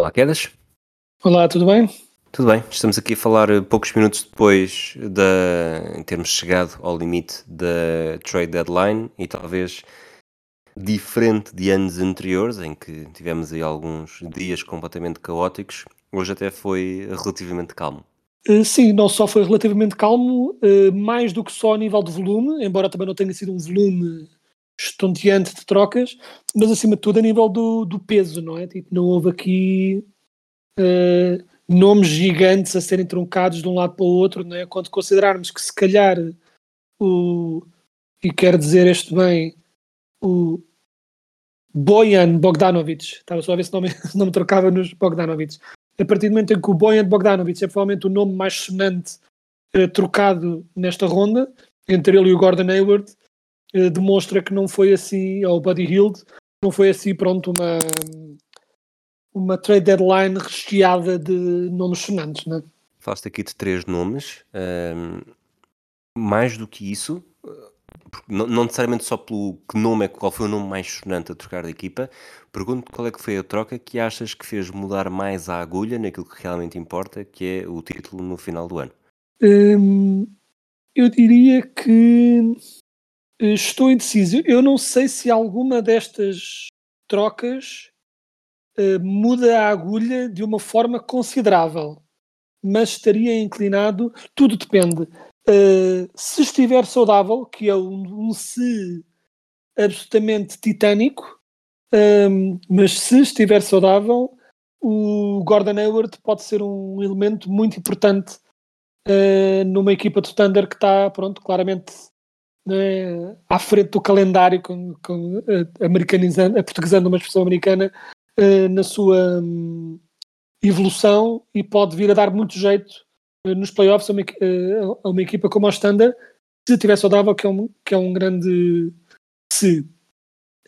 Olá, Quedas. Olá, tudo bem? Tudo bem? Estamos aqui a falar eh, poucos minutos depois da, em termos chegado ao limite da trade deadline e talvez diferente de anos anteriores em que tivemos aí alguns dias completamente caóticos, hoje até foi relativamente calmo. Eh, Sim, não só foi relativamente calmo, eh, mais do que só a nível de volume, embora também não tenha sido um volume estonteante de trocas, mas acima de tudo a nível do, do peso, não é? Tipo, não houve aqui eh, nomes gigantes a serem truncados de um lado para o outro, não é? Quando considerarmos que se calhar o, e quero dizer este bem, o Bojan Bogdanovic, estava só a ver se não me, não me trocava nos Bogdanovic, a partir do momento em que o Bojan Bogdanovic é provavelmente o nome mais sonante eh, trocado nesta ronda, entre ele e o Gordon Hayward, demonstra que não foi assim, ou o Buddy Hield, não foi assim, pronto, uma, uma trade deadline recheada de nomes sonantes, né? Falaste aqui de três nomes, ahm, mais do que isso, eh, não, não necessariamente só pelo que nome é qual foi o nome mais sonante a trocar de equipa, pergunto qual é que foi a troca que achas que fez mudar mais a agulha naquilo que realmente importa, que é o título no final do ano. Hum, eu diria que eh, estou indeciso. Eu não sei se alguma destas trocas eh, muda a agulha de uma forma considerável, mas estaria inclinado. Tudo depende. Eh, se estiver saudável, que é um, um se absolutamente titânico, hum, mas se estiver saudável, o Gordon Hayward pode ser um elemento muito importante eh, numa equipa de Thunder que está, pronto, claramente né, à frente do calendário, com, com, eh, americanizando, aportuguesando uma expressão americana, eh, na sua hum, evolução e pode vir a dar muito jeito eh, nos playoffs a uma, eh, a uma equipa como a Thunder, se estiver saudável, que é um, que é um grande se.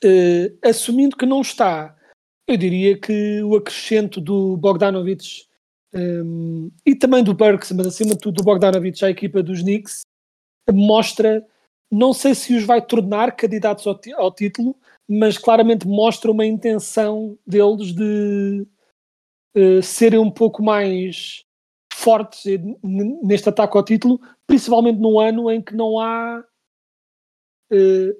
Eh, assumindo que não está, eu diria que o acrescento do Bogdanovic um, e também do Burks, mas acima de tudo do Bogdanovic à equipa dos Knicks, mostra, não sei se os vai tornar candidatos ao, ao título, mas claramente mostra uma intenção deles de eh, serem um pouco mais fortes neste ataque ao título, principalmente num ano em que não há eh,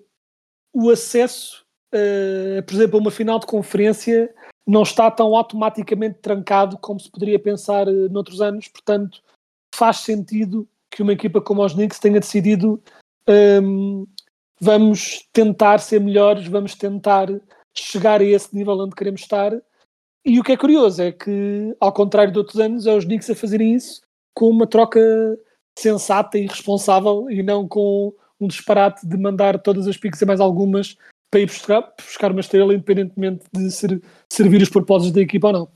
o acesso, eh, por exemplo, a uma final de conferência não está tão automaticamente trancado como se poderia pensar noutros anos, portanto faz sentido que uma equipa como os Knicks tenha decidido hum, vamos tentar ser melhores, vamos tentar chegar a esse nível onde queremos estar. E o que é curioso é que, ao contrário de outros anos, é os Knicks a fazerem isso com uma troca sensata e responsável e não com um disparate de mandar todas as piques e mais algumas para ir buscar, buscar uma estrela, independentemente de ser, servir os propósitos da equipa ou não.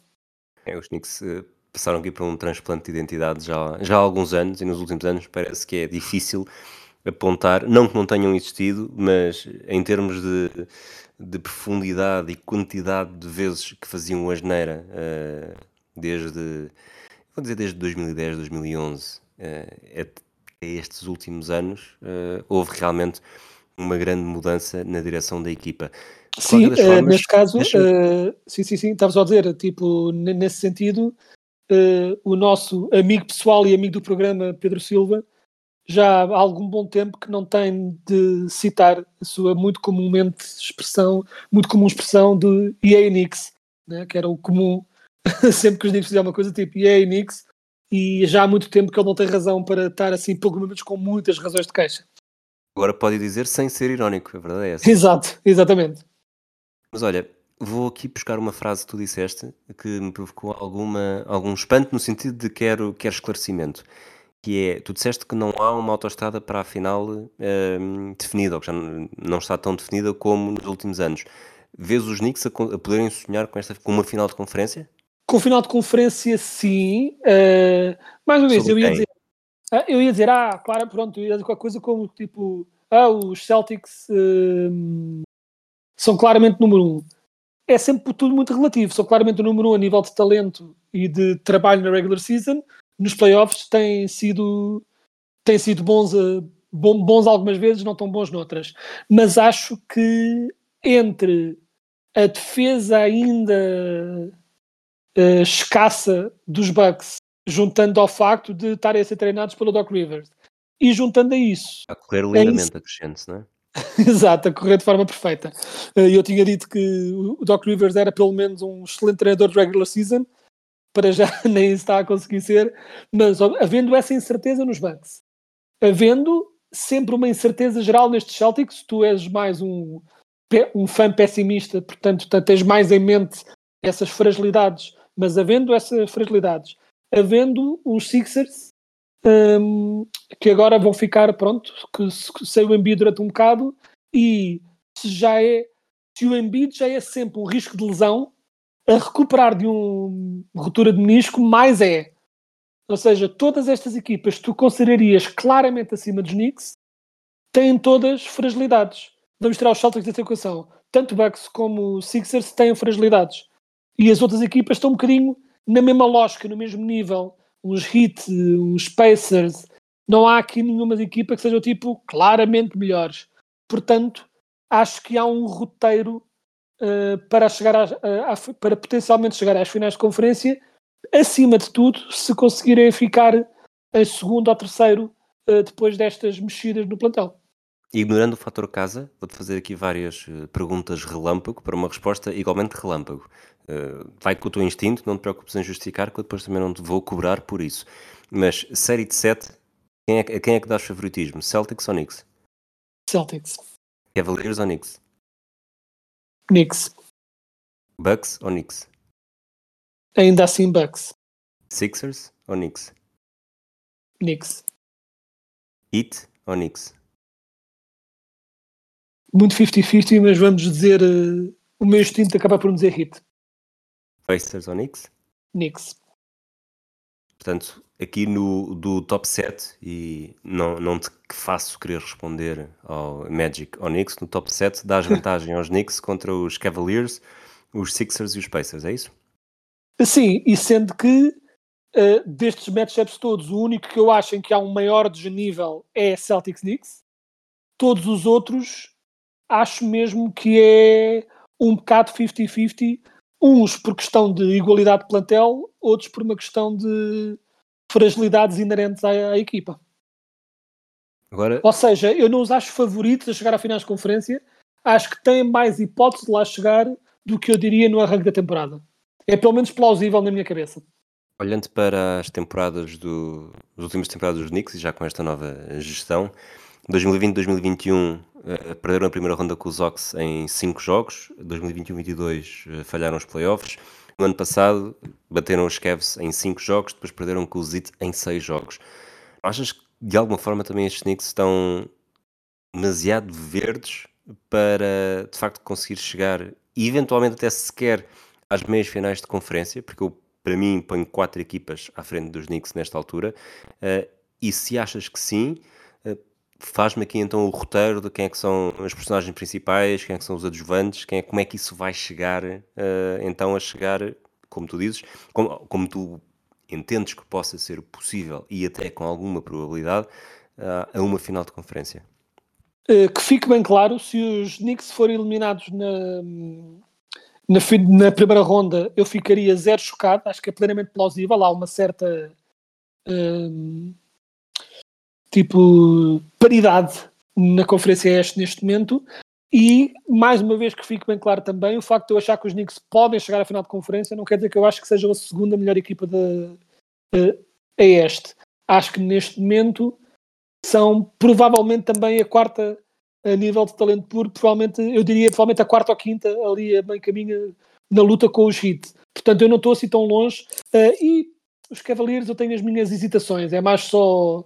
É, os Knicks eh, passaram aqui por um transplante de identidade já, já há alguns anos e nos últimos anos parece que é difícil apontar, não que não tenham existido, mas em termos de, de profundidade e quantidade de vezes que faziam a geneira eh, desde, vou dizer desde 2010, 2011, eh, até estes últimos anos, eh, houve realmente uma grande mudança na direção da equipa. De Sim, eh, formas, neste caso, sim, sim, sim, estava só a dizer, tipo, ne- nesse sentido, o nosso amigo pessoal e amigo do programa, Pedro Silva, já há algum bom tempo que não tem de citar a sua muito comumente expressão, muito comum expressão de EA Knicks, né, que era o comum, sempre que os Knicks fizeram uma coisa tipo EA Knicks, e já há muito tempo que ele não tem razão para estar assim, pelo menos com muitas razões de queixa. Agora pode dizer sem ser irónico, a verdade é essa. Exato, exatamente. Mas olha, vou aqui buscar uma frase que tu disseste que me provocou alguma, algum espanto no sentido de quero, quero esclarecimento. Que é, tu disseste que não há uma autoestrada para a final ehm, definida, ou que já não, não está tão definida como nos últimos anos. Vês os Knicks a, a poderem sonhar com, esta, com uma final de conferência? Com final de conferência, sim. Uh, mais uma vez, Sobre eu ia quem? dizer, ah, eu ia dizer, ah, claro, pronto, eu ia dizer qualquer coisa como tipo, ah, os Celtics hum, são claramente número um. É sempre tudo muito relativo. São claramente o número um a nível de talento e de trabalho na regular season. Nos playoffs têm sido, têm sido bons, a- bons algumas vezes, não tão bons noutras. Mas acho que entre a defesa ainda eh, escassa dos Bucks, juntando ao facto de estarem a ser treinados pelo Doc Rivers, e juntando a isso A correr lindamente, acrescente, não é? Exato, a correr de forma perfeita. Eh, Eu tinha dito que o Doc Rivers era pelo menos um excelente treinador de regular season, para já nem está a conseguir ser, mas havendo essa incerteza nos Bucks, havendo sempre uma incerteza geral nestes Celtics, tu és mais um, um fã pessimista, portanto tens mais em mente essas fragilidades, mas havendo essas fragilidades, havendo os Sixers hum, que agora vão ficar pronto, que que o Embiid durante um bocado e se já é se o Embiid já é sempre um risco de lesão a recuperar de um ruptura de menisco mais é. Ou seja, todas estas equipas que tu considerarias claramente acima dos Knicks têm todas fragilidades. Vamos tirar os Celtics desta equação. Tanto Bucks como Sixers têm fragilidades. E as outras equipas estão um bocadinho na mesma lógica, no mesmo nível. Uns Heat, uns Pacers não há aqui nenhuma equipa que seja o tipo claramente melhores. Portanto, acho que há um roteiro eh, para chegar às- a- a- para potencialmente chegar às finais de conferência, acima de tudo, se conseguirem ficar em segundo ou terceiro eh, depois destas mexidas no plantel. Ignorando o fator casa, vou-te fazer aqui várias eh, perguntas relâmpago para uma resposta igualmente relâmpago. Eh, vai com o teu instinto, não te preocupes em justificar, que eu depois também não te vou cobrar por isso. Mas série de 7, quem é, a quem é que dás favoritismo? Celtics ou Knicks? Celtics, Cavaliers ou Knicks? Knicks, Bucks ou Knicks? ainda assim Bucks, Sixers ou Knicks? Knicks. Heat ou Knicks? Muito 50-50, mas vamos dizer eh, o meu instinto acaba por me dizer hit. Pacers ou Knicks? Knicks. Portanto, aqui no do top 7, e não, não te faço querer responder ao Magic ou Knicks, no top 7 dás vantagem aos Knicks contra os Cavaliers, os Sixers e os Pacers, é isso? Sim, e sendo que eh, destes matchups todos, o único que eu acho em que há um maior desnível é Celtics Knicks. Todos os outros acho mesmo que é um bocado 50-50. Uns por questão de igualdade de plantel, outros por uma questão de fragilidades inerentes à, à equipa. Agora, Ou seja, eu não os acho favoritos a chegar à finais de conferência. Acho que têm mais hipótese de lá chegar do que eu diria no arranque da temporada. É pelo menos plausível na minha cabeça. olhando para as temporadas do, as últimas temporadas dos Knicks, e já com esta nova gestão, 2020-2021 eh, perderam a primeira ronda com os Ox em 5 jogos, 2021-22 eh, falharam os playoffs, no ano passado bateram os Cavs em 5 jogos, depois perderam com os Heat em 6 jogos. Achas que de alguma forma também estes Knicks estão demasiado verdes para de facto conseguir chegar e eventualmente até sequer às meias finais de conferência, porque eu para mim ponho quatro equipas à frente dos Knicks nesta altura, eh, e se achas que sim, eh, faz-me aqui então o roteiro de quem é que são as personagens principais, quem é que são os adjuvantes, quem é, como é que isso vai chegar eh, então a chegar, como tu dizes, como, como tu entendes que possa ser possível e até com alguma probabilidade ah, a uma final de conferência. Uh, que fique bem claro, se os Knicks forem eliminados na, na, na primeira ronda, eu ficaria zero chocado. Acho que é plenamente plausível. Há uma certa hum, tipo paridade na Conferência Este neste momento. E, mais uma vez, que fique bem claro também, o facto de eu achar que os Knicks podem chegar à final de conferência não quer dizer que eu acho que sejam a segunda melhor equipa da uh, a este. Acho que neste momento são provavelmente também a quarta a nível de talento puro, provavelmente, eu diria provavelmente a quarta ou quinta ali a bem caminho na luta com os Heat. Portanto, eu não estou assim tão longe uh, e os Cavaliers eu tenho as minhas hesitações. É mais só.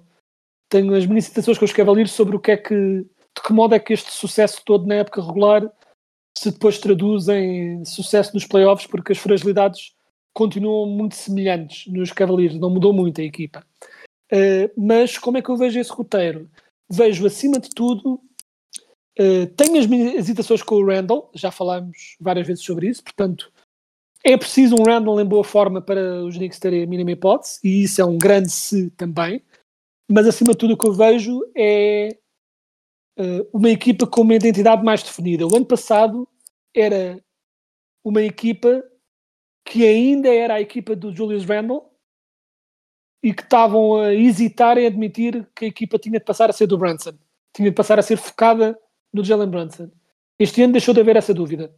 Tenho as minhas hesitações com os Cavaliers sobre o que é que. De que modo é que este sucesso todo na época regular se depois traduz em sucesso nos playoffs, porque as fragilidades continuam muito semelhantes nos Cavaliers, não mudou muito a equipa. Uh, mas como é que eu vejo esse roteiro? Vejo, acima de tudo, uh, tenho as minhas hesitações com o Randall, já falámos várias vezes sobre isso, portanto, é preciso um Randall em boa forma para os Knicks terem a mínima hipótese, e isso é um grande se também. Mas acima de tudo, o que eu vejo é uh, uma equipa com uma identidade mais definida. O ano passado era uma equipa que ainda era a equipa do Julius Randle e que estavam a hesitar em admitir que a equipa tinha de passar a ser do Brunson, tinha de passar a ser focada no Jalen Brunson. Este ano deixou de haver essa dúvida.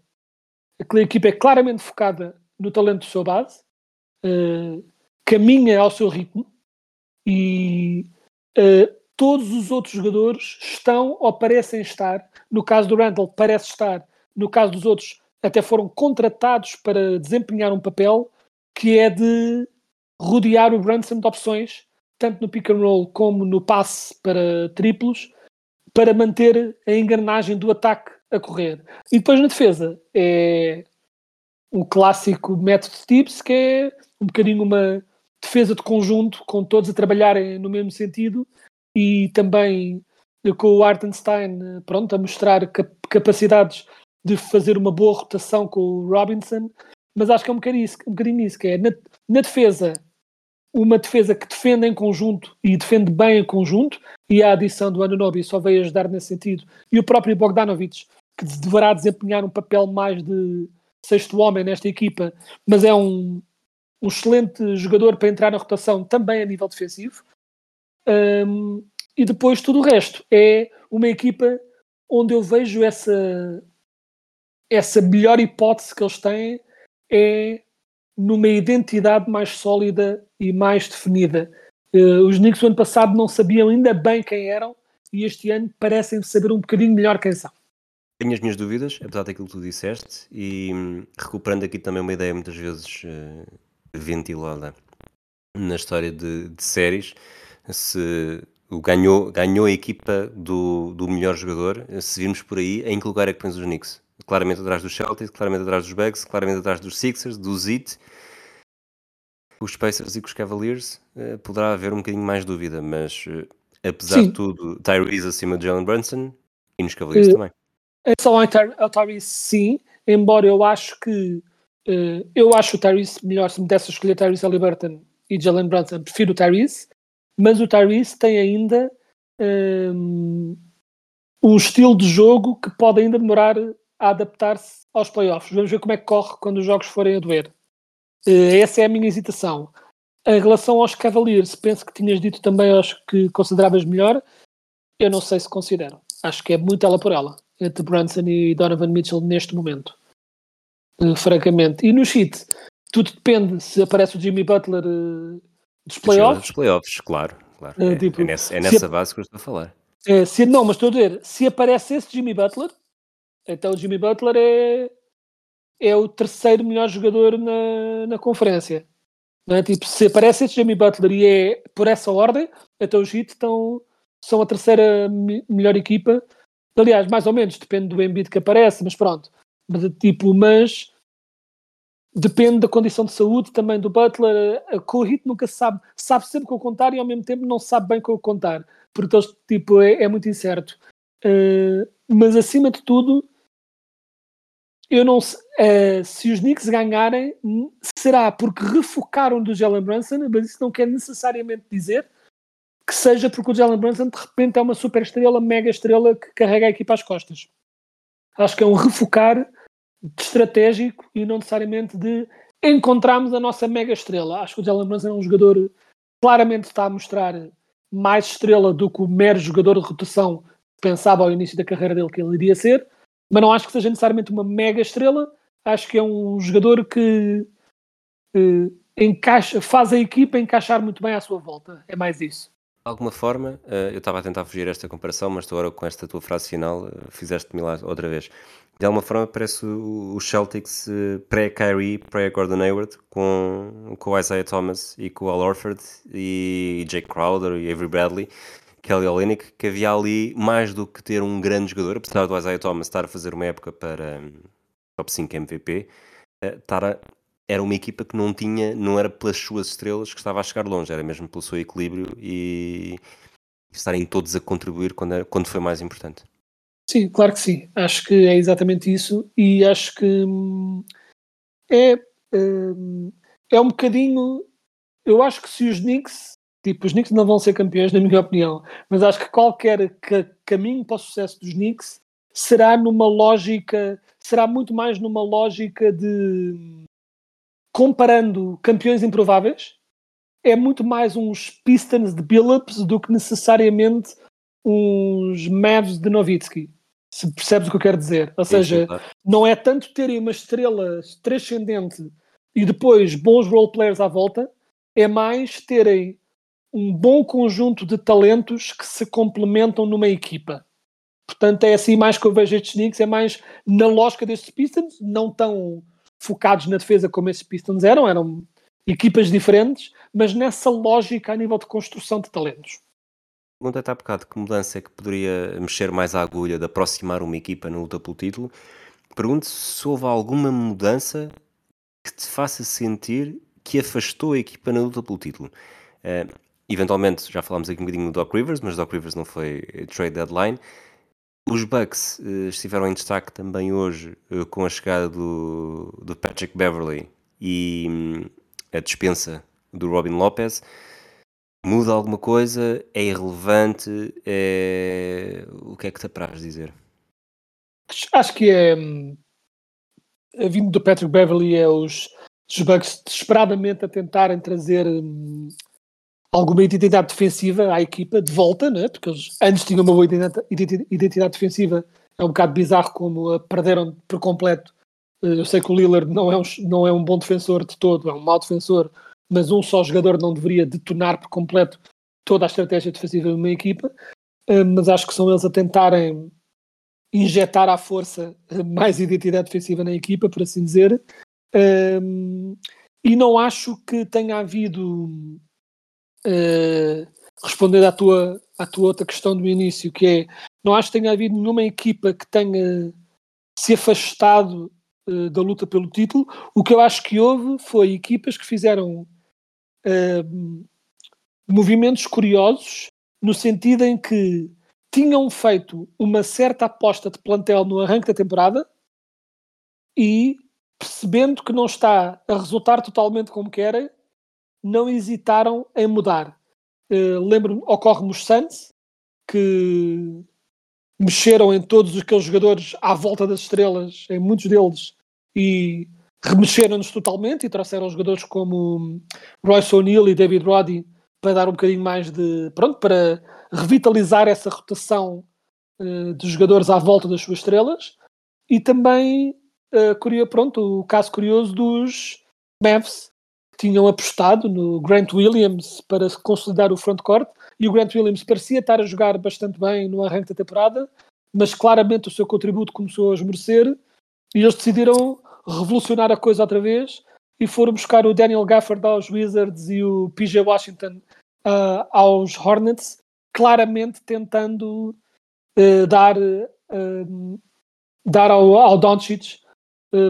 Aquela equipa é claramente focada no talento do seu base, uh, caminha ao seu ritmo e uh, todos os outros jogadores estão ou parecem estar. No caso do Randall, parece estar. No caso dos outros, até foram contratados para desempenhar um papel que é de rodear o Brunson de opções, tanto no pick and roll como no passe para triplos, para manter a engrenagem do ataque a correr. E depois na defesa é um clássico método de tips, que é um bocadinho uma defesa de conjunto, com todos a trabalharem no mesmo sentido e também com o Artenstein pronto, a mostrar capacidades de fazer uma boa rotação com o Robinson, mas acho que é um bocadinho isso, um bocadinho isso que é na, na defesa uma defesa que defende em conjunto e defende bem em conjunto, e a adição do Anunobi só veio ajudar nesse sentido, e o próprio Bogdanovic, que deverá desempenhar um papel mais de sexto homem nesta equipa, mas é um, um excelente jogador para entrar na rotação também a nível defensivo. Um, e depois tudo o resto é uma equipa onde eu vejo essa essa melhor hipótese que eles têm é numa identidade mais sólida e mais definida. Uh, os Knicks do ano passado não sabiam ainda bem quem eram e este ano parecem saber um bocadinho melhor quem são. Tenho as minhas dúvidas, apesar daquilo que tu disseste, e hum, recuperando aqui também uma ideia muitas vezes uh, ventilada na história de, de, séries, se ganhou, ganhou a equipa do, do melhor jogador, se virmos por aí, em que lugar é que pões os Knicks? claramente atrás dos Celtics, claramente atrás dos Bucks, claramente atrás dos Sixers, dos Heat, os Pacers e com os Cavaliers, uh, poderá haver um bocadinho mais dúvida, mas uh, apesar Sim. de tudo, Tyrese acima de Jalen Brunson e nos Cavaliers uh, também. É só ao Tyrese sim, embora eu acho que uh, eu acho o Tyrese melhor se me desse a escolher Tyrese Halliburton e Jalen Brunson, prefiro o Tyrese, mas o Tyrese tem ainda um, um estilo de jogo que pode ainda demorar a adaptar-se aos playoffs. Vamos ver como é que corre quando os jogos forem a doer. Uh, essa é a minha hesitação. Em relação aos Cavaliers, penso que tinhas dito também aos que consideravas melhor. Eu não sei se considero. Acho que é muito ela por ela, entre Brunson e Donovan Mitchell neste momento. Uh, francamente. E no Heat, tudo depende se aparece o Jimmy Butler uh, dos playoffs. Dos playoffs, claro. claro. É, tipo, é, nessa, é nessa base que eu estou a falar. É, se, não, mas estou a dizer, se aparece esse Jimmy Butler, então o Jimmy Butler é, é o terceiro melhor jogador na, na conferência. Não é? Tipo, se aparece esse Jimmy Butler e é por essa ordem, então os Heat estão, são a terceira melhor equipa. Aliás, mais ou menos, depende do Embiid que aparece, mas pronto. Mas, tipo, mas depende da condição de saúde também do Butler. O Heat nunca sabe, sabe sempre com o contar e ao mesmo tempo não sabe bem com o contar, porque tipo, é, é muito incerto. Uh, mas acima de tudo, eu não uh, se os Knicks ganharem, será porque refocaram do Jalen Brunson, mas isso não quer necessariamente dizer que seja porque o Jalen Brunson de repente é uma super estrela, mega estrela que carrega a equipa às costas. Acho que é um refocar estratégico e não necessariamente de encontrarmos a nossa mega estrela. Acho que o Jalen Brunson é um jogador claramente está a mostrar mais estrela do que o mero jogador de rotação que pensava ao início da carreira dele que ele iria ser mas não acho que seja necessariamente uma mega estrela. Acho que é um jogador que eh, encaixa, faz a equipa encaixar muito bem à sua volta. É mais isso. De alguma forma, uh, eu estava a tentar fugir esta comparação, mas agora com esta tua frase final uh, fizeste-me lá outra vez. de alguma forma parece o, Celtics uh, pré-Kyrie, pré-Gordon Hayward, com, com o Isaiah Thomas e com o Al Orford e, Jake Crowder e Avery Bradley, Kelly Olynyk, que havia ali mais do que ter um grande jogador, apesar do Isaiah Thomas estar a fazer uma época para um, top 5 MVP, estar a, era uma equipa que não tinha, não era pelas suas estrelas que estava a chegar longe, era mesmo pelo seu equilíbrio e estarem todos a contribuir quando, era, quando foi mais importante. Sim, claro que sim. Acho que é exatamente isso e acho que hum, é, hum, é um bocadinho. Eu acho que se os Knicks, tipo, os Knicks não vão ser campeões, na minha opinião, mas acho que qualquer ca caminho para o sucesso dos Knicks será numa lógica, será muito mais numa lógica de comparando campeões improváveis, é muito mais uns Pistons de Billups do que necessariamente uns Mavs de Nowitzki. Se percebes o que eu quero dizer. Ou seja, não é tanto terem uma estrela transcendente e depois bons role players à volta, é mais terem um bom conjunto de talentos que se complementam numa equipa. Portanto, é assim mais que eu vejo estes Knicks, é mais na lógica destes Pistons, não tão focados na defesa como esses Pistons eram, eram equipas diferentes, mas nessa lógica a nível de construção de talentos. Pergunta-te há bocado que mudança é que poderia mexer mais a agulha de aproximar uma equipa na luta pelo título. Pergunto se houve alguma mudança que te faça sentir que afastou a equipa na luta pelo título. Uh, eventualmente, já falámos aqui um bocadinho do Doc Rivers, mas Doc Rivers não foi trade deadline. Os Bucks uh, estiveram em destaque também hoje uh, com a chegada do, do Patrick Beverly e um, a dispensa do Robin Lopez. Muda alguma coisa? É irrelevante? É... O que é que te apraz dizer? Acho que é. Hum, a vindo do Patrick Beverly é os, os Bucks desesperadamente a tentarem trazer hum, alguma identidade defensiva à equipa de volta, né? porque eles antes tinham uma boa identidade defensiva. É um bocado bizarro como a perderam por completo. Eh, eu sei que o Lillard não é, um, não é um bom defensor de todo, é um mau defensor, mas um só jogador não deveria detonar por completo toda a estratégia defensiva de uma equipa. Eh, mas acho que são eles a tentarem injetar à força mais identidade defensiva na equipa, por assim dizer. E não acho que tenha havido uh, respondendo à tua, à tua outra questão do início, que é não acho que tenha havido nenhuma equipa que tenha se afastado uh, da luta pelo título. O que eu acho que houve foi equipas que fizeram uh, movimentos curiosos no sentido em que tinham feito uma certa aposta de plantel no arranque da temporada e percebendo que não está a resultar totalmente como querem, não hesitaram em mudar. Uh, Lembro-me, ocorre-me os Suns, que mexeram em todos aqueles jogadores à volta das estrelas, em muitos deles, e remexeram-nos totalmente e trouxeram jogadores como Royce O'Neill e David Roddy para dar um bocadinho mais de. pronto, para revitalizar essa rotação uh, de jogadores à volta das suas estrelas. E também, uh, pronto, o caso curioso dos Mavs, tinham apostado no Grant Williams para consolidar o frontcourt e o Grant Williams parecia estar a jogar bastante bem no arranque da temporada, mas claramente o seu contributo começou a esmorecer e eles decidiram revolucionar a coisa outra vez e foram buscar o Daniel Gafford aos Wizards e o PJ Washington uh, aos Hornets, claramente tentando uh, dar, uh, dar ao, ao Doncic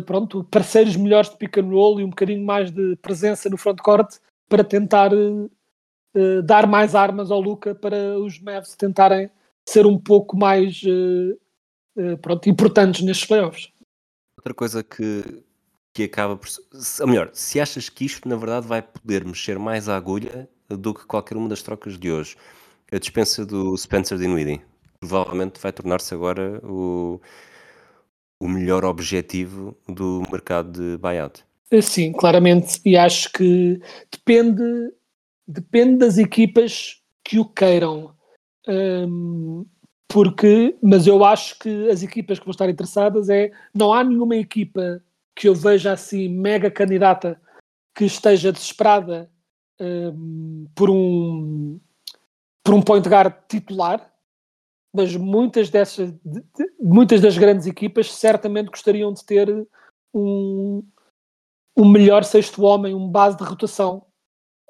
pronto, parceiros melhores de pick and roll e um bocadinho mais de presença no frontcourt para tentar uh, dar mais armas ao Luca para os Mavs tentarem ser um pouco mais pronto, importantes nestes playoffs. Outra coisa que, que acaba por. Ou melhor, se achas que isto na verdade vai poder mexer mais a agulha do que qualquer uma das trocas de hoje, a dispensa do Spencer Dinwiddie provavelmente vai tornar-se agora o o melhor objetivo do mercado de buyout. Sim, claramente, e acho que depende, depende das equipas que o queiram. Um, porque, mas eu acho que as equipas que vão estar interessadas é não há nenhuma equipa que eu veja assim mega candidata que esteja desesperada um, por um por um point guard titular mas muitas dessas, de- de- muitas das grandes equipas certamente gostariam de ter um, um melhor sexto homem, um base de rotação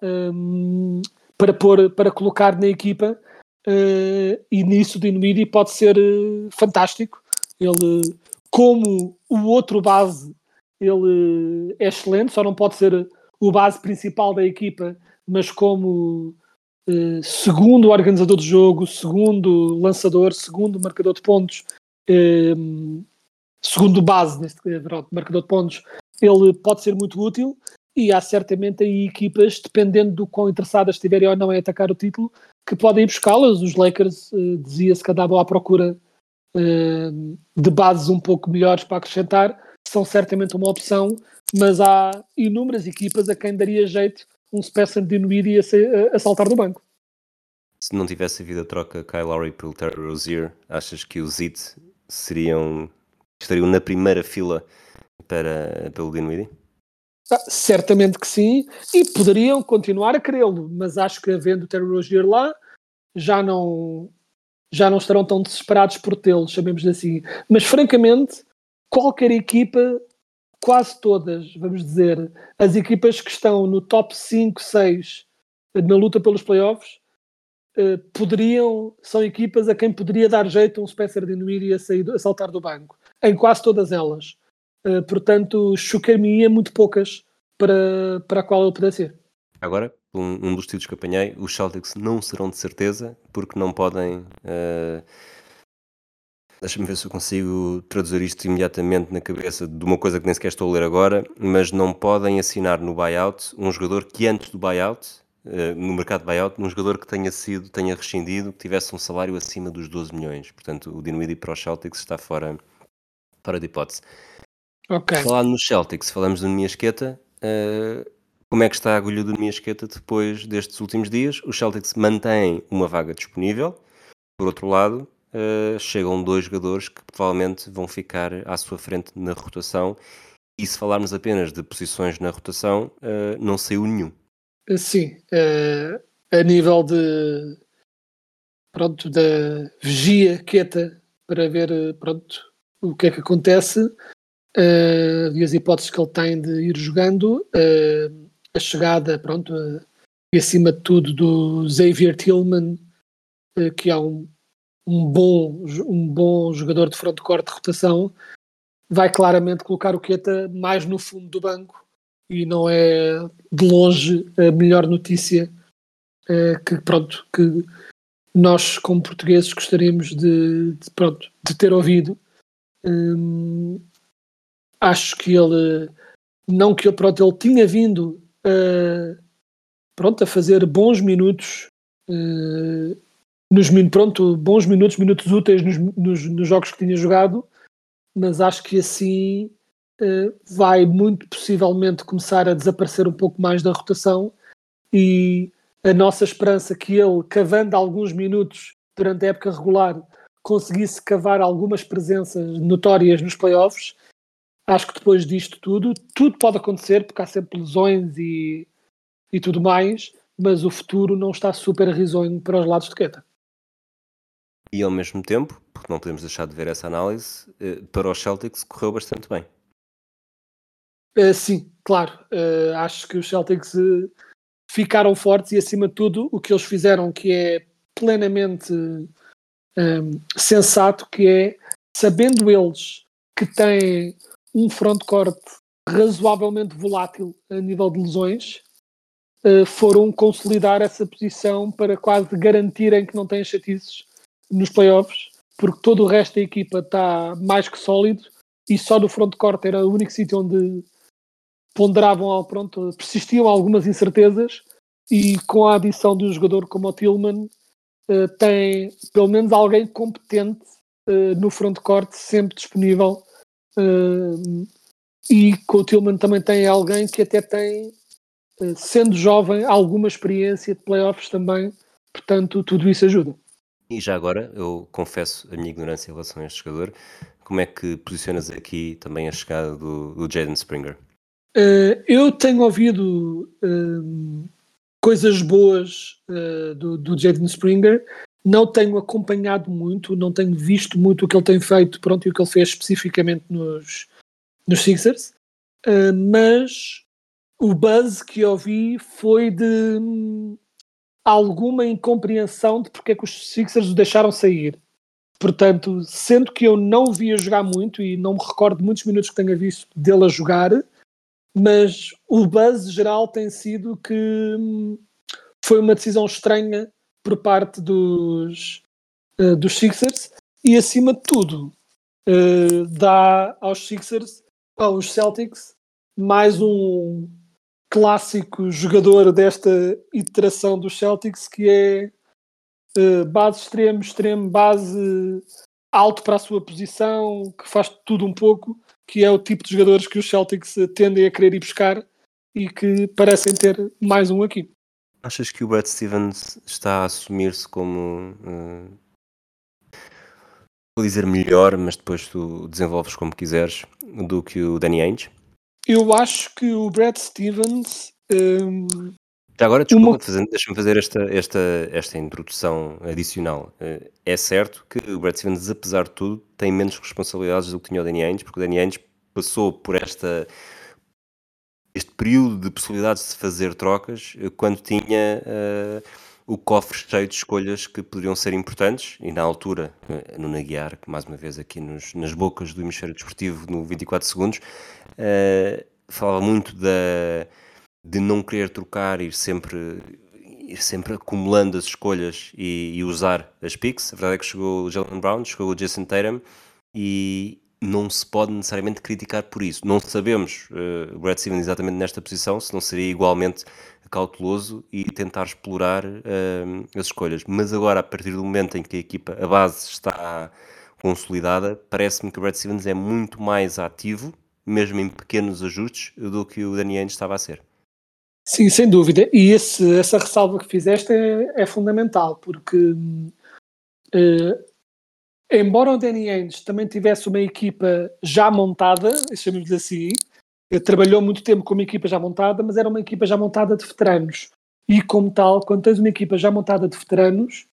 hum, para pôr, para colocar na equipa eh, e nisso o Dinwiddie pode ser eh, fantástico. Ele, como o outro base, ele é excelente, só não pode ser o base principal da equipa, mas como segundo organizador de jogo, segundo lançador, segundo marcador de pontos, eh, segundo base, neste pronto, marcador de pontos, ele pode ser muito útil e há certamente aí equipas, dependendo do quão interessadas estiverem ou não em atacar o título, que podem buscá-las. Os Lakers eh, dizia-se que andavam à procura eh, de bases um pouco melhores para acrescentar, são certamente uma opção, mas há inúmeras equipas a quem daria jeito um Spencer Dinwiddie a, a saltar do banco. Se não tivesse havido a troca Kyle Lowry pelo Terry Rozier, achas que os Heat seriam, estariam na primeira fila para, pelo Dinwiddie? Ah, certamente que sim, e poderiam continuar a querê-lo, mas acho que havendo o Terry Rozier lá, já não, já não estarão tão desesperados por tê-lo, chamemos assim. Mas francamente, qualquer equipa, quase todas, vamos dizer, as equipas que estão no top 5, 6 na luta pelos playoffs, eh, poderiam, são equipas a quem poderia dar jeito um Spencer Dinwiddie a, sair, a saltar do banco, em quase todas elas. Uh, portanto, chocar-me-ia muito poucas para, para a qual ele pudesse ser. Agora, um, um dos títulos que apanhei, os Celtics não serão de certeza, porque não podem. eh, Deixa-me ver se eu consigo traduzir isto imediatamente na cabeça de uma coisa que nem sequer estou a ler agora, mas não podem assinar no buyout um jogador que antes do buyout, eh, no mercado de buyout, um jogador que tenha sido, tenha rescindido, que tivesse um salário acima dos 12 milhões. Portanto, o Dinwiddie para os Celtics está fora, fora de hipótese. Ok. Falar nos Celtics, falamos do Miasqueta. Uh, como é que está a agulha do Miasqueta depois destes últimos dias? Os Celtics mantêm uma vaga disponível. Por outro lado, uh, chegam dois jogadores que provavelmente vão ficar à sua frente na rotação. E se falarmos apenas de posições na rotação, uh, não saiu nenhum. Sim, eh, a nível de pronto, da vigia quieta para ver eh, pronto, o que é que acontece eh, e as hipóteses que ele tem de ir jogando, eh, a chegada, pronto, eh, e acima de tudo do Xavier Tillman, eh, que é um, um, bom, um bom jogador de front court de rotação, vai claramente colocar o Queta mais no fundo do banco e não é de longe a melhor notícia eh, que pronto que nós como portugueses gostaríamos de, de, pronto de ter ouvido. Hum, acho que ele não que pronto, ele tinha vindo a, pronto, a fazer bons minutos eh, nos pronto, bons minutos, minutos úteis nos, nos- nos jogos que tinha jogado, mas acho que assim eh, vai muito possivelmente começar a desaparecer um pouco mais da rotação e a nossa esperança que ele, cavando alguns minutos durante a época regular, conseguisse cavar algumas presenças notórias nos playoffs, acho que depois disto tudo, tudo pode acontecer, porque há sempre lesões e, e tudo mais, mas o futuro não está super risonho para os lados de Queta. E ao mesmo tempo, porque não podemos deixar de ver essa análise, eh, para os Celtics correu bastante bem. Uh, sim, claro. Uh, acho que os Celtics uh, ficaram fortes e, acima de tudo, o que eles fizeram, que é plenamente um, sensato, que é, sabendo eles que têm um frontcourt razoavelmente volátil a nível de lesões, uh, foram consolidar essa posição para quase garantirem que não têm chatices nos playoffs, porque todo o resto da equipa está mais que sólido e só no frontcourt era o único sítio onde ponderavam, ao- pronto, persistiam algumas incertezas e com a adição de um jogador como o Tillman eh, tem pelo menos alguém competente eh, no frontcourt sempre disponível eh, e com o Tillman também tem alguém que até tem sendo jovem alguma experiência de playoffs também portanto tudo isso ajuda E já agora, eu confesso a minha ignorância em relação a este jogador. Como é que posicionas aqui também a chegada do, do Jaden Springer? Eh, eu tenho ouvido ehm, coisas boas eh, do, do Jaden Springer não tenho acompanhado muito, não tenho visto muito o que ele tem feito, pronto, e o que ele fez especificamente nos, nos Sixers, uh, mas o buzz que ouvi foi de hum, alguma incompreensão de porque é que os Sixers o deixaram sair. Portanto, sendo que eu não via jogar muito e não me recordo muitos minutos que tenha visto dele a jogar, mas o buzz geral tem sido que hum, foi uma decisão estranha por parte dos, uh, dos Sixers e, acima de tudo, uh, dá aos Sixers, aos Celtics, mais um clássico jogador desta iteração dos Celtics que é uh, base extremo, extremo, base alto para a sua posição, que faz tudo um pouco, que é o tipo de jogadores que os Celtics tendem a querer ir buscar e que parecem ter mais um aqui. Achas que o Brad Stevens está a assumir-se como. Uh, vou dizer melhor, mas depois tu desenvolves como quiseres, do que o Danny Ainge? Eu acho que o Brad Stevens. Um, Já agora, desculpa, uma... deixa-me fazer esta, esta, esta introdução adicional. Uh, é certo que o Brad Stevens, apesar de tudo, tem menos responsabilidades do que tinha o Danny Ainge, porque o Danny Ainge passou por esta este período de possibilidades de fazer trocas eh, quando tinha uh, o cofre cheio de escolhas que poderiam ser importantes e na altura, uh, no Naguiar, que mais uma vez aqui nos, nas bocas do hemisfério desportivo no 24 segundos, uh, falava muito da, de não querer trocar, ir sempre, ir sempre acumulando as escolhas e, e usar as picks. A verdade é que chegou o Jalen Brown, chegou o Jason Tatum e, não se pode necessariamente criticar por isso. Não sabemos uh, Brad Stevens exatamente nesta posição, se não seria igualmente cauteloso e tentar explorar uh, as escolhas. Mas agora, a partir do momento em que a equipa, a base está consolidada, parece-me que o Brad Stevens é muito mais ativo, mesmo em pequenos ajustes, do que o Daniel estava a ser. Sim, sem dúvida. E esse, essa ressalva que fizeste é, é fundamental, porque uh, embora o Danny Ainge também tivesse uma equipa já montada, chamemos-lhe assim, trabalhou muito tempo com uma equipa já montada, mas era uma equipa já montada de veteranos. E como tal, quando tens uma equipa já montada de veteranos,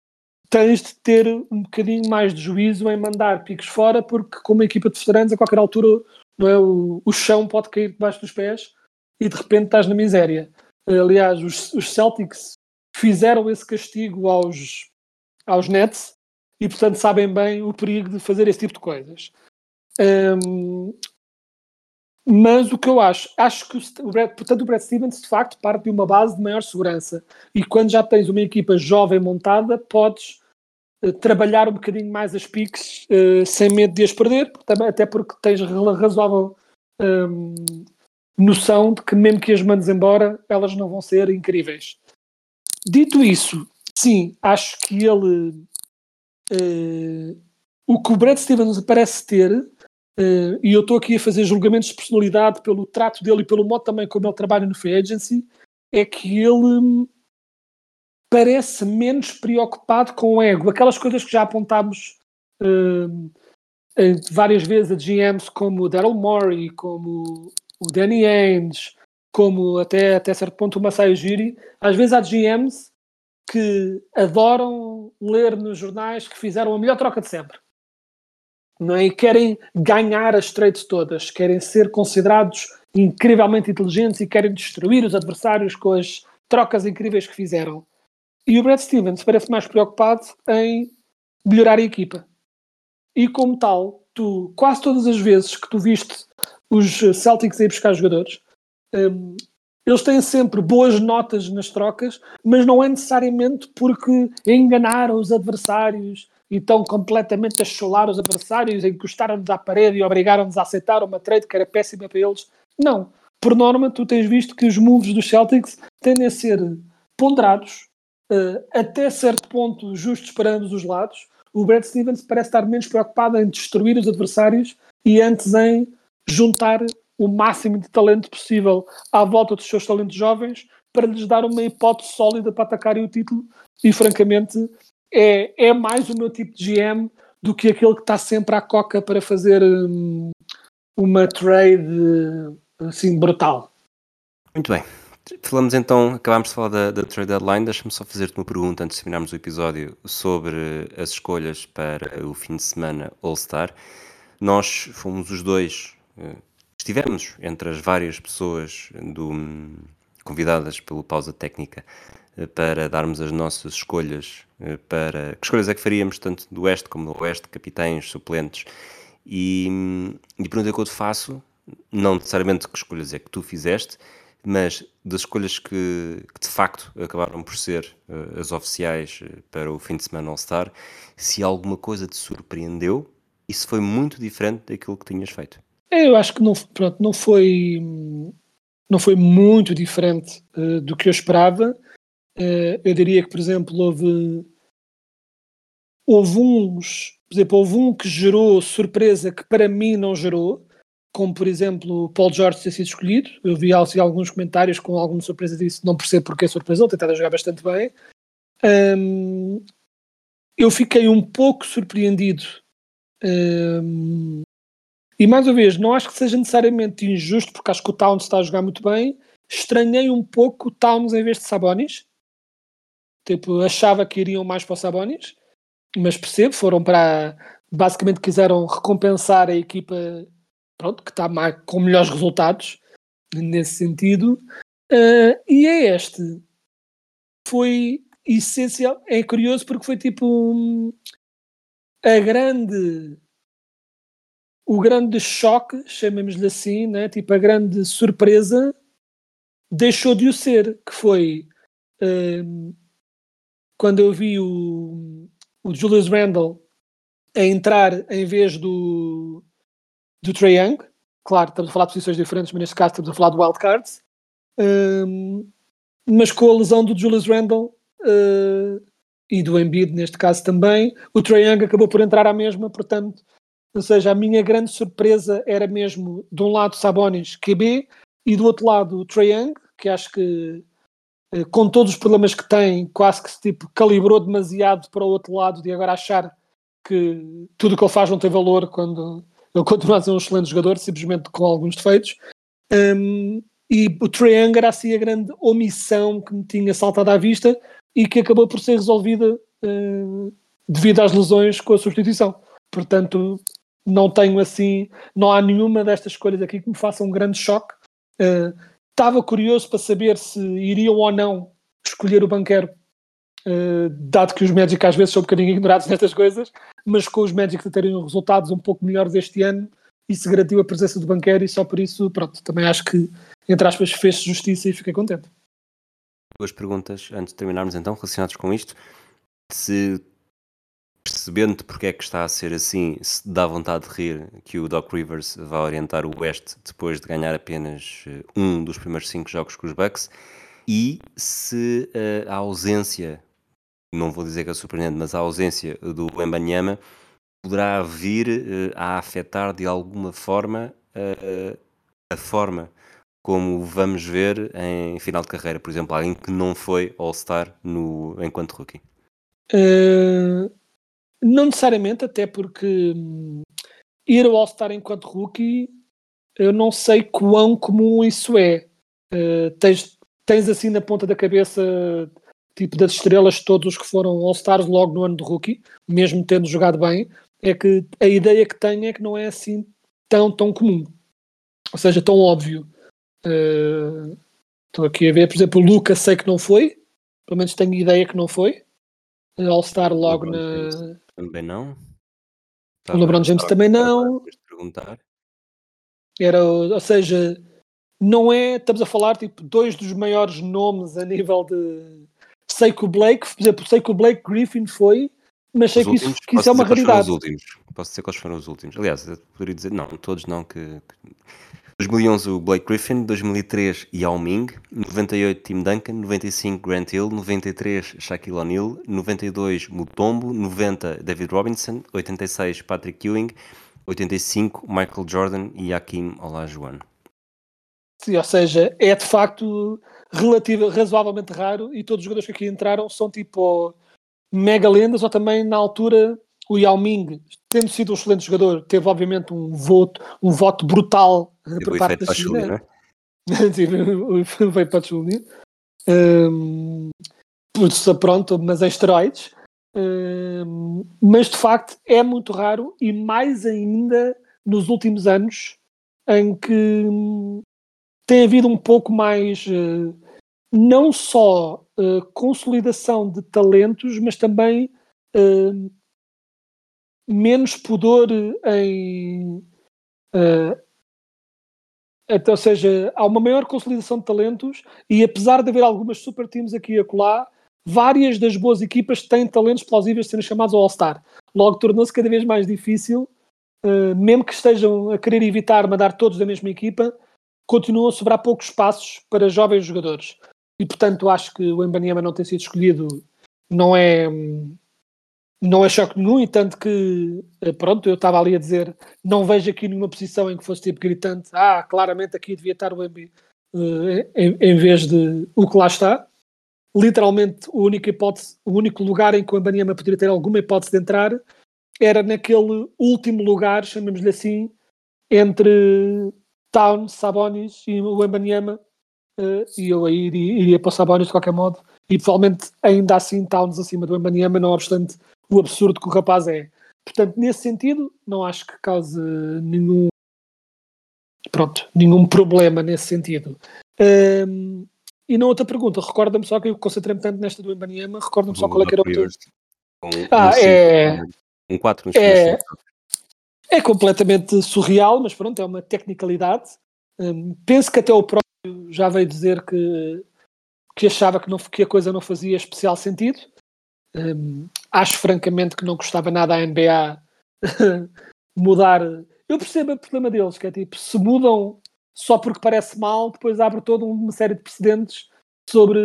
tens de ter um bocadinho mais de juízo em mandar picos fora, porque com uma equipa de veteranos, a qualquer altura, não é, o, o chão pode cair debaixo dos pés e de repente estás na miséria. Aliás, os, os Celtics fizeram esse castigo aos, aos Nets e, portanto, sabem bem o perigo de fazer esse tipo de coisas. Um, mas o que eu acho, acho que o Brad, portanto, o Brad Stevens de facto parte de uma base de maior segurança. E quando já tens uma equipa jovem montada, podes uh, trabalhar um bocadinho mais as piques uh, sem medo de as perder, até porque tens razoável um, noção de que, mesmo que as mandes embora, elas não vão ser incríveis. Dito isso, sim, acho que ele Uh, o que o Brad Stevens parece ter, uh, e eu estou aqui a fazer julgamentos de personalidade pelo trato dele e pelo modo também como ele trabalha no Free Agency, é que ele hum, parece menos preocupado com o ego. Aquelas coisas que já apontámos uh, várias vezes a GMs como o Daryl Morey, como o Danny Ainge, como até, até certo ponto o Masai Ujiri, às vezes há GMs que adoram ler nos jornais que fizeram a melhor troca de sempre. Não é? E querem ganhar as trades todas, querem ser considerados incrivelmente inteligentes e querem destruir os adversários com as trocas incríveis que fizeram. E o Brad Stevens parece mais preocupado em melhorar a equipa. E como tal, tu, quase todas as vezes que tu viste os Celtics ir buscar jogadores, um, eles têm sempre boas notas nas trocas, mas não é necessariamente porque enganaram os adversários e estão completamente a cholar os adversários, encostaram-nos à parede e obrigaram-nos a aceitar uma trade que era péssima para eles. Não. Por norma, tu tens visto que os moves dos Celtics tendem a ser ponderados, uh, até certo ponto justos para ambos os lados. O Brad Stevens parece estar menos preocupado em destruir os adversários e antes em juntar o máximo de talento possível à volta dos seus talentos jovens para lhes dar uma hipótese sólida para atacarem o título e francamente é, é mais o meu tipo de GM do que aquele que está sempre à coca para fazer um, uma trade assim brutal. Muito bem. Falamos então, acabámos de falar da, da trade deadline. Deixa-me só fazer-te uma pergunta antes de terminarmos o episódio sobre as escolhas para o fim de semana All-Star. Nós fomos os dois, eh, estivemos entre as várias pessoas do, convidadas pelo Pausa Técnica eh, para darmos as nossas escolhas eh, para que escolhas é que faríamos, tanto do Oeste como do Oeste, capitães, suplentes. E, e a pergunta que eu te faço, não necessariamente que escolhas é que tu fizeste, mas das escolhas que, que, de facto acabaram por ser uh, as oficiais para o fim de semana All-Star, se alguma coisa te surpreendeu e se foi muito diferente daquilo que tinhas feito. É, eu acho que não, pronto, não foi não foi muito diferente uh, do que eu esperava. eu diria que, por exemplo, houve houve uns, por exemplo, houve um que gerou surpresa que para mim não gerou, como por exemplo Paul George ter sido escolhido. Eu vi assim, alguns comentários com alguma surpresa disso, não percebo porque é surpresa, ele tentado jogar bastante bem. Um, eu fiquei um pouco surpreendido. Um, e mais uma vez, não acho que seja necessariamente injusto, porque acho que o Towns está a jogar muito bem. Estranhei um pouco o Towns em vez de Sabonis. Tipo, achava que iriam mais para o Sabonis, mas percebo, foram para. Basicamente quiseram recompensar a equipa pronto, que está com melhores resultados nesse sentido. Uh, e é este. Foi essencial. É curioso porque foi tipo um, a grande. O grande choque, chamemos-lhe assim, né? tipo a grande surpresa, deixou de o ser, que foi uh, quando eu vi o, o Julius Randle a entrar em vez do, do Trae Young. Claro, estamos a falar de posições diferentes, mas neste caso estamos a falar de wildcards. Um, mas com a lesão do Julius Randle uh, e do Embiid, neste caso também, o Trae Young acabou por entrar à mesma, portanto, ou seja, a minha grande surpresa era mesmo, de um lado, Sabonis, QB, e do outro lado, Trae Young, que acho que, uh, com todos os problemas que tem, quase que tipo, calibrou demasiado para o outro lado de agora achar que tudo o que ele faz não tem valor quando ele continua a ser um excelente jogador, simplesmente com alguns defeitos. Um, e o Triangle era assim a grande omissão que me tinha saltado à vista e que acabou por ser resolvida uh, devido às lesões com a substituição. Portanto, não tenho assim, não há nenhuma destas escolhas aqui que me faça um grande choque. Estava uh, curioso para saber se iriam ou não escolher o banqueiro Uh, dado que os Magic às vezes são um bocadinho ignorados nestas coisas, mas com os Magic a terem resultados um pouco melhores este ano, isso garantiu a presença do banqueiro e só por isso, pronto, também acho que, entre aspas, fez justiça e fiquei contente. Duas perguntas antes de terminarmos então, relacionadas com isto. Se percebendo porque é que está a ser assim, se dá vontade de rir que o Doc Rivers vá orientar o West depois de ganhar apenas eh, um dos primeiros cinco jogos com os Bucks, e se uh, a ausência não vou dizer que é surpreendente, mas a ausência do Embanyama poderá vir uh, a afetar de alguma forma uh, a forma como vamos ver em final de carreira, por exemplo, alguém que não foi All-Star enquanto rookie? Uh, não necessariamente, até porque hum, ir ao All-Star enquanto rookie, eu não sei quão comum isso é. Uh, tens, tens assim na ponta da cabeça tipo das estrelas, todos os que foram All-Stars logo no ano de rookie, mesmo tendo jogado bem, é que a ideia que tenho é que não é assim tão, tão comum. Ou seja, tão óbvio. Uh, estou aqui a ver, por exemplo, o Lucas sei que não foi, pelo menos tenho ideia que não foi. All-Star logo na. Também não. o LeBron James também não. Perguntar. Era, ou seja, não é. Estamos a falar tipo dois dos maiores nomes a nível de sei que o Blake, por exemplo, sei que o Blake Griffin foi, mas sei que isso, que isso é uma raridade. Posso dizer quais foram os últimos. Aliás, eu poderia dizer, não, todos não, que, que... 2011 o Blake Griffin, 2003 Yao Ming, 98 Tim Duncan, 95 Grant Hill, 93 Shaquille O'Neal, 92 Mutombo, 90 David Robinson, 86 Patrick Ewing, 85 Michael Jordan e Hakim Olajuwon. Sim, ou seja, é de facto relativo, razoavelmente raro e todos os jogadores que aqui entraram são tipo mega lendas ou também na altura o Yao Ming, tendo sido um excelente jogador, teve obviamente um voto, um voto brutal por parte da China. Né? Veio para descobrir. Um, pronto, mas em esteroides. Um, mas de facto é muito raro e mais ainda nos últimos anos em que hum, tem havido um pouco mais uh, não só uh, consolidação de talentos, mas também menos pudor em. Até, ou seja, há uma maior consolidação de talentos e apesar de haver algumas super teams aqui e acolá, várias das boas equipas têm talentos plausíveis de serem chamados ao All-Star. Logo tornou-se cada vez mais difícil, uh, mesmo que estejam a querer evitar mandar todos da mesma equipa, continuam a sobrar poucos espaços para jovens jogadores. E portanto acho que o Embanyama não ter sido escolhido não é não é choque nenhum, e tanto que eh, pronto, eu estava ali a dizer não vejo aqui nenhuma posição em que fosse tipo gritante, ah, claramente aqui devia estar o MB uh, eh, em, em, vez de o que lá está. Literalmente o único hipótese, o único lugar em que o Embanyama poderia ter alguma hipótese de entrar era naquele último lugar, chamemos-lhe assim, entre Towns, Sabonis e o Embanyama, uh, e eu aí iria, iria para o Sabonis de qualquer modo, e provavelmente ainda assim Towns acima do Embanyama, não obstante o absurdo que o rapaz é. Portanto, nesse sentido, não acho que cause nenhum pronto, nenhum problema nesse sentido. Um, e na outra pergunta, recorda-me só que eu concentrei-me tanto nesta do Embanyama, recorda-me só qual é que era o teu. Um, ah, um é. Um 4 é, é completamente surreal, mas pronto, é uma tecnicalidade. Um, penso que até o próprio já veio dizer que, que achava que, não, que a coisa não fazia especial sentido. Um, acho francamente que não gostava nada a NBA mudar. Eu percebo o problema deles, que é tipo, se mudam só porque parece mal, depois abre toda uma série de precedentes sobre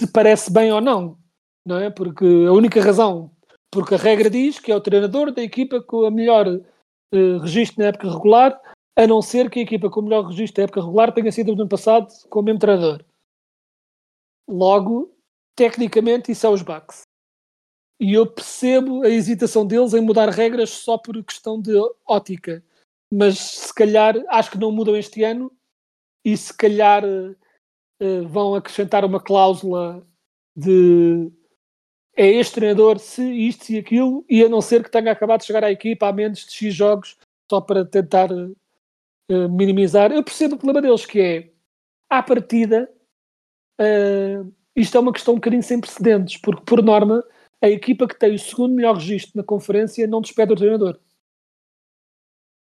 se parece bem ou não, não é? Porque a única razão, porque a regra diz que é o treinador da equipa com a melhor uh, registro na época regular, a não ser que a equipa com o melhor registro da época regular tenha sido no ano passado com o mesmo treinador. Logo, tecnicamente, isso é os Bucks. E eu percebo a hesitação deles em mudar regras só por questão de ótica. Mas se calhar, acho que não mudam este ano e se calhar uh, vão acrescentar uma cláusula de é este treinador se isto e aquilo, e a não ser que tenha acabado de chegar à equipa há menos de X jogos, só para tentar uh, minimizar. Eu percebo o problema deles, que é, à partida, isto é uma questão um bocadinho sem precedentes, porque, por norma, a equipa que tem o segundo melhor registro na conferência não despede o treinador.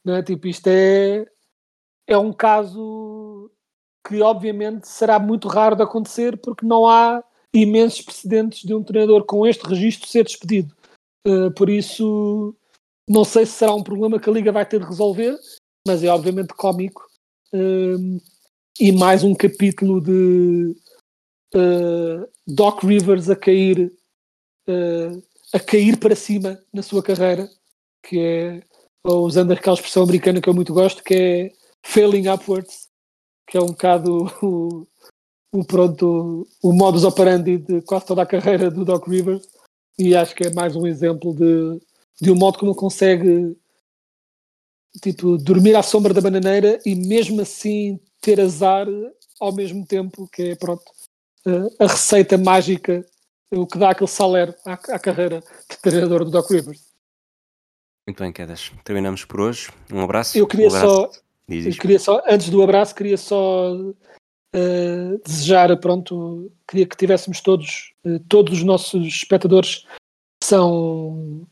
Não é? Tipo, isto é, é um caso que, obviamente, será muito raro de acontecer, porque não há imensos precedentes de um treinador com este registro ser despedido. Uh, por isso, não sei se será um problema que a Liga vai ter de resolver, mas é obviamente cómico. Um, e mais um capítulo de uh, Doc Rivers a cair uh, a cair para cima na sua carreira, que é usando aquela expressão americana que eu muito gosto, que é failing upwards, que é um bocado o, o pronto o modus operandi de quase toda a carreira do Doc Rivers e acho que é mais um exemplo de, de um modo como consegue tipo, dormir à sombra da bananeira e mesmo assim ter azar ao mesmo tempo, que é pronto, a receita mágica, o que dá aquele salário à, à carreira de treinador do Doc Rivers. Muito bem, Quedas. Terminamos por hoje. Um abraço. Eu queria um abraço. só. Diz, diz. Eu queria só, antes do abraço, queria só uh, desejar, pronto, queria que tivéssemos todos, uh, todos os nossos espectadores são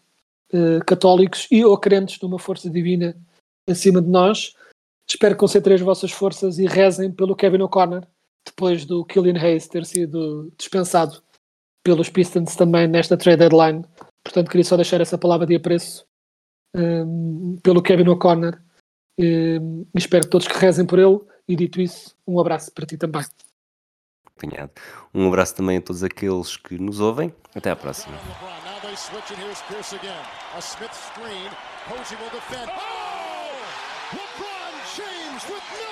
uh, católicos e ou crentes numa força divina acima de nós. Espero que concentrem as vossas forças e rezem pelo Kevin O'Connor, depois do Killian Hayes ter sido dispensado pelos Pistons também nesta trade deadline. Portanto, queria só deixar essa palavra de apreço um, pelo Kevin O'Connor. Um, espero que todos que rezem por ele. E dito isso, um abraço para ti também. Apanhado. Um abraço também a todos aqueles que nos ouvem. Até à próxima. James with no